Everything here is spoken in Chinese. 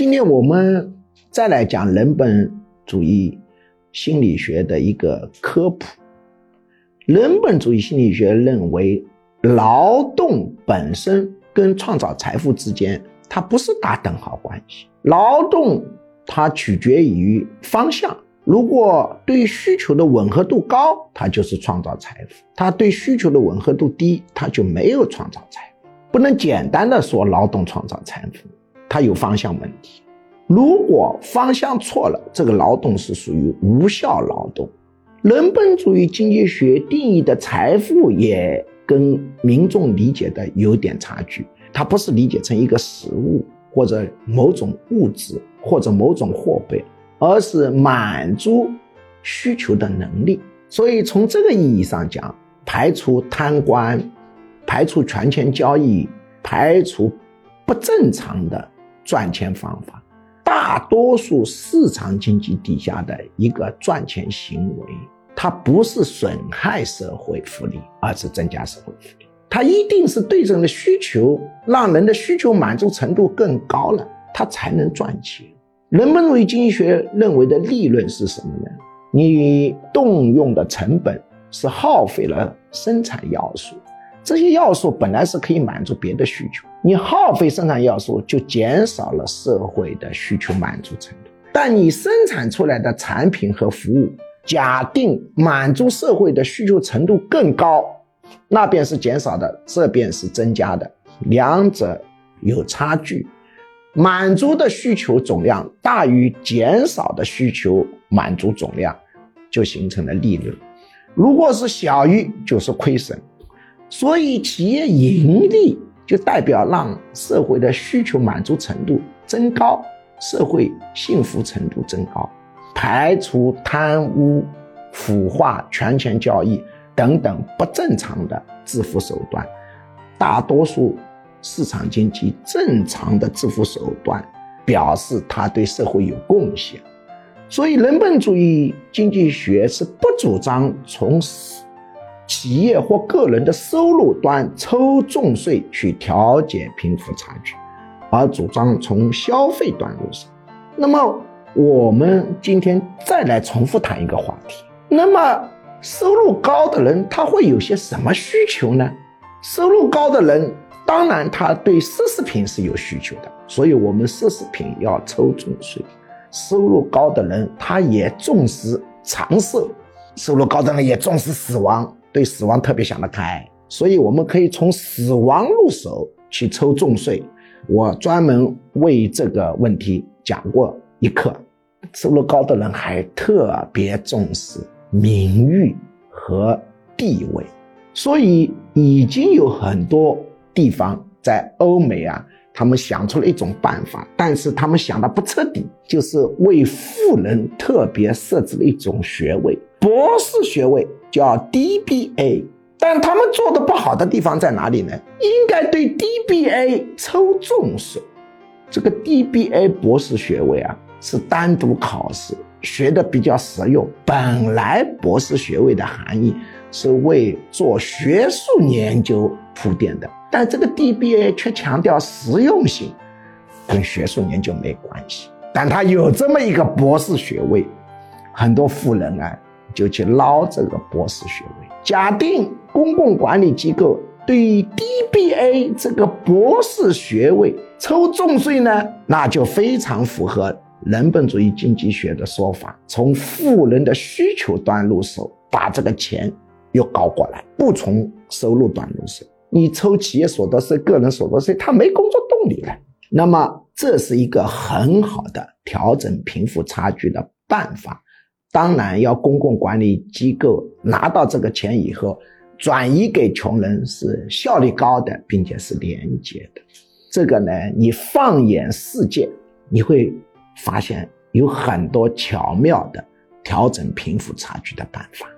今天我们再来讲人本主义心理学的一个科普。人本主义心理学认为，劳动本身跟创造财富之间，它不是打等号关系。劳动它取决于方向，如果对需求的吻合度高，它就是创造财富；它对需求的吻合度低，它就没有创造财富。不能简单的说劳动创造财富。它有方向问题，如果方向错了，这个劳动是属于无效劳动。人本主义经济学定义的财富也跟民众理解的有点差距，它不是理解成一个实物或者某种物质或者某种货币，而是满足需求的能力。所以从这个意义上讲，排除贪官，排除权钱交易，排除不正常的。赚钱方法，大多数市场经济底下的一个赚钱行为，它不是损害社会福利，而是增加社会福利。它一定是对症的需求，让人的需求满足程度更高了，它才能赚钱。人们为经济学认为的利润是什么呢？你动用的成本是耗费了生产要素。这些要素本来是可以满足别的需求，你耗费生产要素就减少了社会的需求满足程度。但你生产出来的产品和服务，假定满足社会的需求程度更高，那便是减少的，这便是增加的，两者有差距。满足的需求总量大于减少的需求满足总量，就形成了利润。如果是小于，就是亏损。所以，企业盈利就代表让社会的需求满足程度增高，社会幸福程度增高，排除贪污、腐化、权钱交易等等不正常的致富手段。大多数市场经济正常的致富手段，表示它对社会有贡献。所以，人本主义经济学是不主张从事。企业或个人的收入端抽重税去调节贫富差距，而主张从消费端入手。那么，我们今天再来重复谈一个话题：那么，收入高的人他会有些什么需求呢？收入高的人，当然他对奢侈品是有需求的，所以我们奢侈品要抽重税。收入高的人，他也重视长寿；收入高的人也重视死亡。对死亡特别想得开，所以我们可以从死亡入手去抽重税。我专门为这个问题讲过一课。收入高的人还特别重视名誉和地位，所以已经有很多地方在欧美啊，他们想出了一种办法，但是他们想的不彻底，就是为富人特别设置了一种学位，博士学位。叫 DBA，但他们做的不好的地方在哪里呢？应该对 DBA 抽重视。这个 DBA 博士学位啊，是单独考试，学的比较实用。本来博士学位的含义是为做学术研究铺垫的，但这个 DBA 却强调实用性，跟学术研究没关系。但他有这么一个博士学位，很多富人啊。就去捞这个博士学位。假定公共管理机构对于 DBA 这个博士学位抽重税呢，那就非常符合人本主义经济学的说法：从富人的需求端入手，把这个钱又搞过来；不从收入端入手，你抽企业所得税、个人所得税，他没工作动力了。那么，这是一个很好的调整贫富差距的办法。当然，要公共管理机构拿到这个钱以后，转移给穷人是效率高的，并且是廉洁的。这个呢，你放眼世界，你会发现有很多巧妙的调整贫富差距的办法。